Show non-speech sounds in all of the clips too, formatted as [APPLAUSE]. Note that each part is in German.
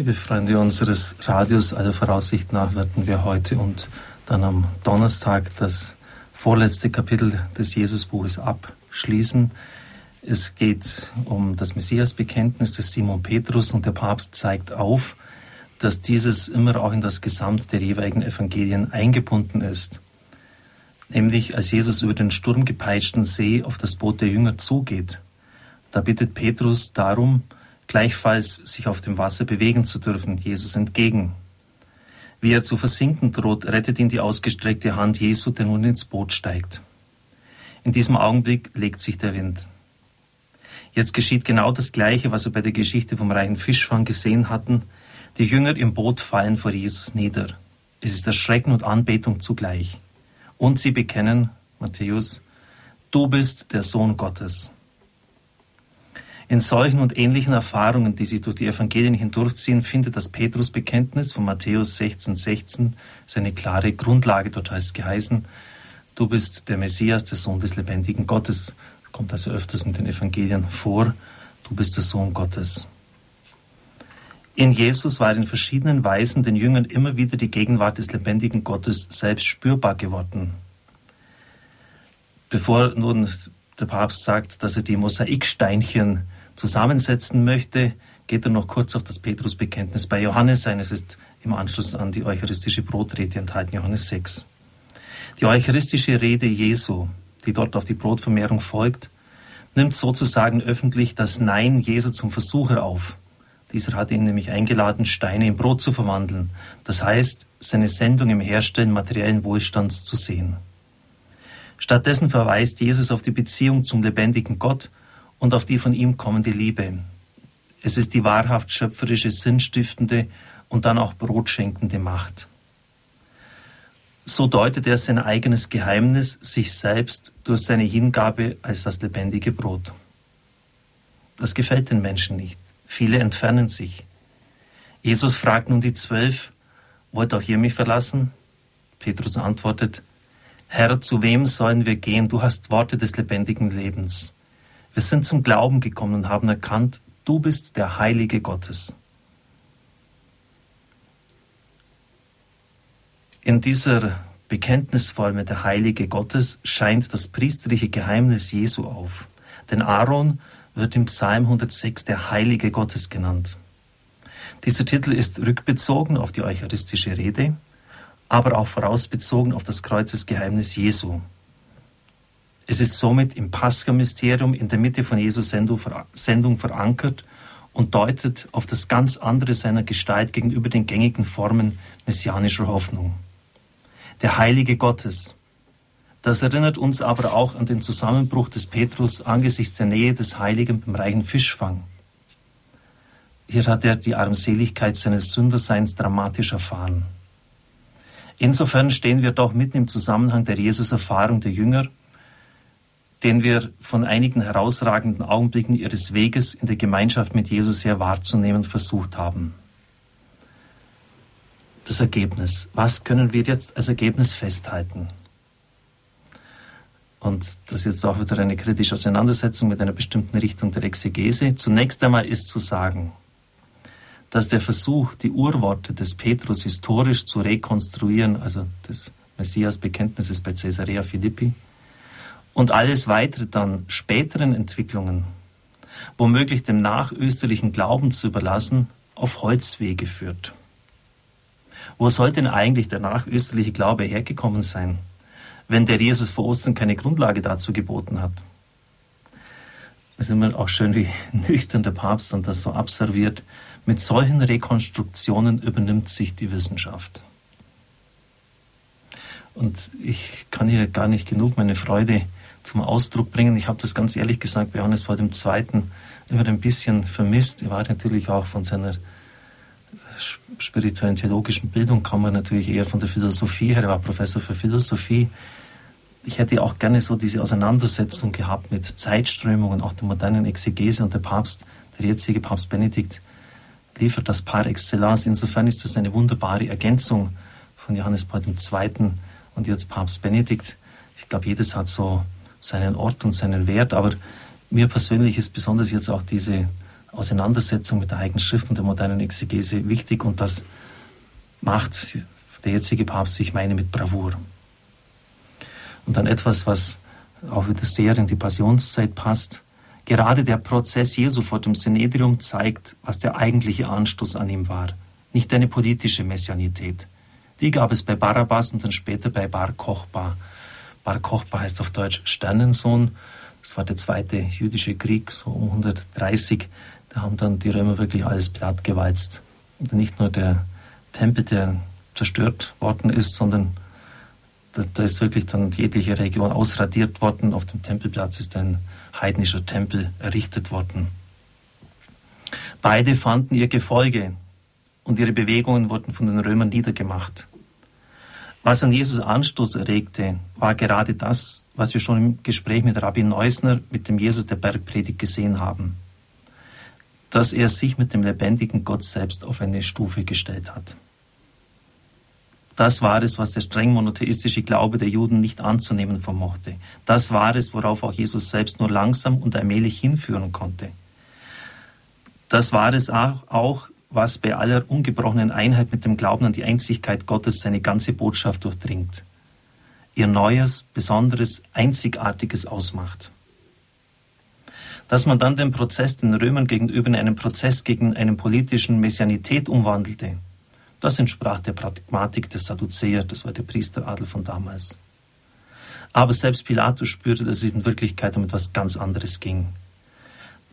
Liebe Freunde unseres Radios, aller Voraussicht nach werden wir heute und dann am Donnerstag das vorletzte Kapitel des Jesusbuches abschließen. Es geht um das Messiasbekenntnis des Simon Petrus und der Papst zeigt auf, dass dieses immer auch in das Gesamt der jeweiligen Evangelien eingebunden ist. Nämlich als Jesus über den sturmgepeitschten See auf das Boot der Jünger zugeht. Da bittet Petrus darum, gleichfalls sich auf dem Wasser bewegen zu dürfen, Jesus entgegen. Wie er zu versinken droht, rettet ihn die ausgestreckte Hand Jesu, der nun ins Boot steigt. In diesem Augenblick legt sich der Wind. Jetzt geschieht genau das Gleiche, was wir bei der Geschichte vom reichen Fischfang gesehen hatten. Die Jünger im Boot fallen vor Jesus nieder. Es ist Erschrecken und Anbetung zugleich. Und sie bekennen, Matthäus, du bist der Sohn Gottes. In solchen und ähnlichen Erfahrungen, die sich durch die Evangelien hindurchziehen, findet das Petrusbekenntnis von Matthäus 16,16 16 seine klare Grundlage. Dort heißt geheißen, du bist der Messias, der Sohn des lebendigen Gottes. Kommt also öfters in den Evangelien vor, du bist der Sohn Gottes. In Jesus war in verschiedenen Weisen den Jüngern immer wieder die Gegenwart des lebendigen Gottes selbst spürbar geworden. Bevor nun der Papst sagt, dass er die Mosaiksteinchen zusammensetzen möchte, geht er noch kurz auf das Petrusbekenntnis bei Johannes ein. Es ist im Anschluss an die eucharistische Brotrede enthalten, Johannes 6. Die eucharistische Rede Jesu, die dort auf die Brotvermehrung folgt, nimmt sozusagen öffentlich das Nein Jesu zum Versucher auf. Dieser hat ihn nämlich eingeladen, Steine in Brot zu verwandeln. Das heißt, seine Sendung im Herstellen materiellen Wohlstands zu sehen. Stattdessen verweist Jesus auf die Beziehung zum lebendigen Gott und auf die von ihm kommende Liebe. Es ist die wahrhaft schöpferische, sinnstiftende und dann auch brotschenkende Macht. So deutet er sein eigenes Geheimnis, sich selbst durch seine Hingabe als das lebendige Brot. Das gefällt den Menschen nicht. Viele entfernen sich. Jesus fragt nun die Zwölf, wollt auch ihr mich verlassen? Petrus antwortet, Herr, zu wem sollen wir gehen? Du hast Worte des lebendigen Lebens. Wir sind zum Glauben gekommen und haben erkannt, du bist der Heilige Gottes. In dieser Bekenntnisformel der Heilige Gottes scheint das priesterliche Geheimnis Jesu auf. Denn Aaron wird im Psalm 106 der Heilige Gottes genannt. Dieser Titel ist rückbezogen auf die eucharistische Rede, aber auch vorausbezogen auf das Kreuzesgeheimnis Jesu. Es ist somit im Pascha-Mysterium in der Mitte von Jesus Sendung verankert und deutet auf das ganz andere seiner Gestalt gegenüber den gängigen Formen messianischer Hoffnung. Der Heilige Gottes. Das erinnert uns aber auch an den Zusammenbruch des Petrus angesichts der Nähe des Heiligen beim reichen Fischfang. Hier hat er die Armseligkeit seines Sünderseins dramatisch erfahren. Insofern stehen wir doch mitten im Zusammenhang der Jesus-Erfahrung der Jünger den wir von einigen herausragenden Augenblicken ihres Weges in der Gemeinschaft mit Jesus her wahrzunehmen versucht haben. Das Ergebnis. Was können wir jetzt als Ergebnis festhalten? Und das ist jetzt auch wieder eine kritische Auseinandersetzung mit einer bestimmten Richtung der Exegese. Zunächst einmal ist zu sagen, dass der Versuch, die Urworte des Petrus historisch zu rekonstruieren, also des Messias-Bekenntnisses bei Caesarea Philippi, und alles weitere dann späteren Entwicklungen, womöglich dem nachösterlichen Glauben zu überlassen, auf Holzwege führt. Wo soll denn eigentlich der nachösterliche Glaube hergekommen sein, wenn der Jesus vor Ostern keine Grundlage dazu geboten hat? Es ist immer auch schön, wie [LAUGHS] nüchtern der Papst dann das so abserviert. Mit solchen Rekonstruktionen übernimmt sich die Wissenschaft. Und ich kann hier gar nicht genug meine Freude zum Ausdruck bringen. Ich habe das ganz ehrlich gesagt bei Johannes Paul II. immer ein bisschen vermisst. Er war natürlich auch von seiner spirituellen theologischen Bildung, kam er natürlich eher von der Philosophie her. Er war Professor für Philosophie. Ich hätte auch gerne so diese Auseinandersetzung gehabt mit Zeitströmungen, auch der modernen Exegese und der Papst, der jetzige Papst Benedikt, liefert das par excellence. Insofern ist das eine wunderbare Ergänzung von Johannes Paul II. und jetzt Papst Benedikt. Ich glaube, jedes hat so seinen Ort und seinen Wert. Aber mir persönlich ist besonders jetzt auch diese Auseinandersetzung mit der Heiligen Schrift und der modernen Exegese wichtig und das macht der jetzige Papst, wie ich meine, mit Bravour. Und dann etwas, was auch wieder sehr in die Passionszeit passt. Gerade der Prozess Jesu vor dem Synedrium zeigt, was der eigentliche Anstoß an ihm war. Nicht eine politische Messianität. Die gab es bei Barabbas und dann später bei Bar Kochba. Bar Kochba heißt auf Deutsch Sternensohn. Das war der zweite jüdische Krieg, so um 130. Da haben dann die Römer wirklich alles plattgewalzt. Und nicht nur der Tempel, der zerstört worden ist, sondern da, da, ist wirklich dann jegliche Region ausradiert worden. Auf dem Tempelplatz ist ein heidnischer Tempel errichtet worden. Beide fanden ihr Gefolge und ihre Bewegungen wurden von den Römern niedergemacht. Was an Jesus Anstoß erregte, war gerade das, was wir schon im Gespräch mit Rabbi Neusner mit dem Jesus der Bergpredigt gesehen haben. Dass er sich mit dem lebendigen Gott selbst auf eine Stufe gestellt hat. Das war es, was der streng monotheistische Glaube der Juden nicht anzunehmen vermochte. Das war es, worauf auch Jesus selbst nur langsam und allmählich hinführen konnte. Das war es auch, was bei aller ungebrochenen Einheit mit dem Glauben an die Einzigkeit Gottes seine ganze Botschaft durchdringt. Ihr neues, besonderes, einzigartiges ausmacht. Dass man dann den Prozess den Römern gegenüber in einen Prozess gegen eine politischen Messianität umwandelte, das entsprach der Pragmatik des Sadduzäer, das war der Priesteradel von damals. Aber selbst Pilatus spürte, dass es in Wirklichkeit um etwas ganz anderes ging.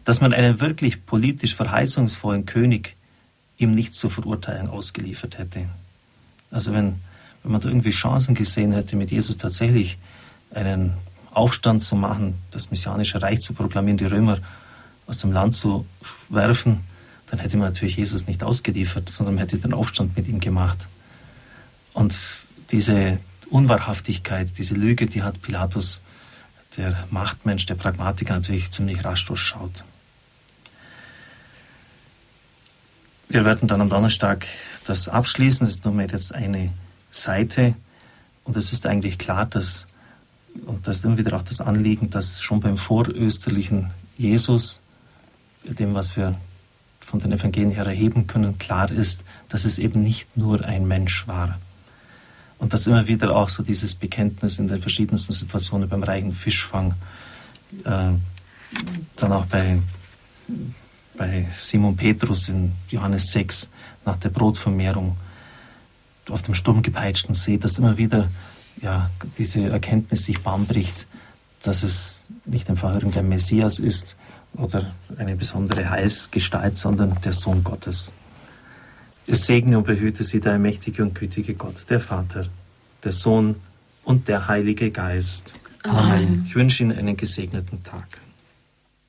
Dass man einen wirklich politisch verheißungsvollen König ihm nicht zur Verurteilung ausgeliefert hätte. Also wenn, wenn man da irgendwie Chancen gesehen hätte, mit Jesus tatsächlich einen Aufstand zu machen, das messianische Reich zu proklamieren, die Römer aus dem Land zu werfen, dann hätte man natürlich Jesus nicht ausgeliefert, sondern man hätte den Aufstand mit ihm gemacht. Und diese Unwahrhaftigkeit, diese Lüge, die hat Pilatus, der Machtmensch, der Pragmatiker, natürlich ziemlich rasch durchschaut. Wir werden dann am Donnerstag das abschließen. Das ist nur mehr jetzt eine Seite. Und es ist eigentlich klar, dass, und das ist immer wieder auch das Anliegen, dass schon beim vorösterlichen Jesus, dem, was wir von den Evangelien her erheben können, klar ist, dass es eben nicht nur ein Mensch war. Und dass immer wieder auch so dieses Bekenntnis in den verschiedensten Situationen beim reichen Fischfang, äh, dann auch bei, bei Simon Petrus in Johannes 6 nach der Brotvermehrung auf dem sturmgepeitschten See, dass immer wieder ja, diese Erkenntnis sich Bahn bricht, dass es nicht einfach irgendein Messias ist, oder eine besondere Heilsgestalt, sondern der Sohn Gottes. Es segne und behüte sie der mächtige und gütige Gott, der Vater, der Sohn und der Heilige Geist. Amen. Amen. Ich wünsche Ihnen einen gesegneten Tag.